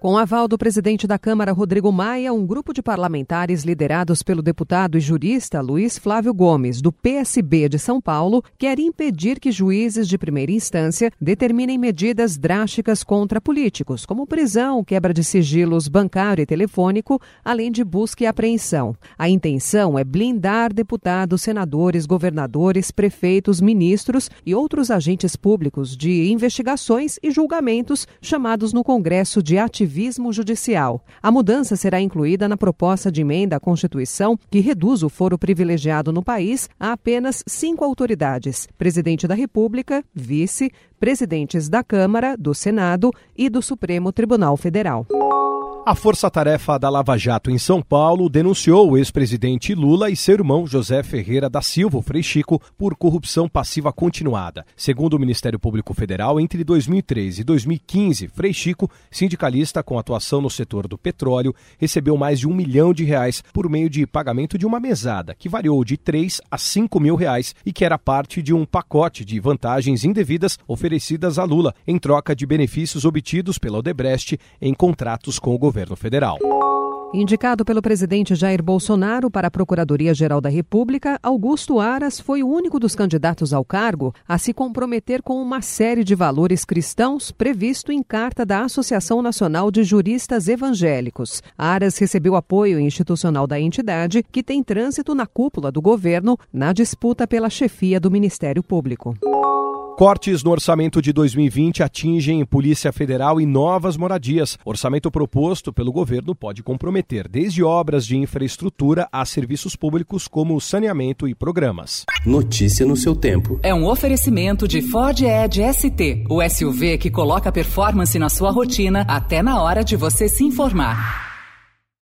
Com aval do presidente da Câmara, Rodrigo Maia, um grupo de parlamentares liderados pelo deputado e jurista Luiz Flávio Gomes, do PSB de São Paulo, quer impedir que juízes de primeira instância determinem medidas drásticas contra políticos, como prisão, quebra de sigilos bancário e telefônico, além de busca e apreensão. A intenção é blindar deputados, senadores, governadores, prefeitos, ministros e outros agentes públicos de investigações e julgamentos chamados no Congresso de atividades ativismo judicial. A mudança será incluída na proposta de emenda à Constituição que reduz o foro privilegiado no país a apenas cinco autoridades: presidente da República, vice, presidentes da Câmara, do Senado e do Supremo Tribunal Federal. A Força-Tarefa da Lava Jato em São Paulo denunciou o ex-presidente Lula e seu irmão José Ferreira da Silva, o Frei Chico, por corrupção passiva continuada. Segundo o Ministério Público Federal, entre 2013 e 2015, Frei Chico, sindicalista com atuação no setor do petróleo, recebeu mais de um milhão de reais por meio de pagamento de uma mesada, que variou de 3 a 5 mil reais e que era parte de um pacote de vantagens indevidas oferecidas a Lula em troca de benefícios obtidos pela Odebrecht em contratos com o governo governo federal. Indicado pelo presidente Jair Bolsonaro para a Procuradoria-Geral da República, Augusto Aras foi o único dos candidatos ao cargo a se comprometer com uma série de valores cristãos previsto em carta da Associação Nacional de Juristas Evangélicos. Aras recebeu apoio institucional da entidade, que tem trânsito na cúpula do governo na disputa pela chefia do Ministério Público. Cortes no orçamento de 2020 atingem Polícia Federal e novas moradias. Orçamento proposto pelo governo pode comprometer desde obras de infraestrutura a serviços públicos como saneamento e programas. Notícia no seu tempo. É um oferecimento de Ford Edge ST, o SUV que coloca performance na sua rotina até na hora de você se informar.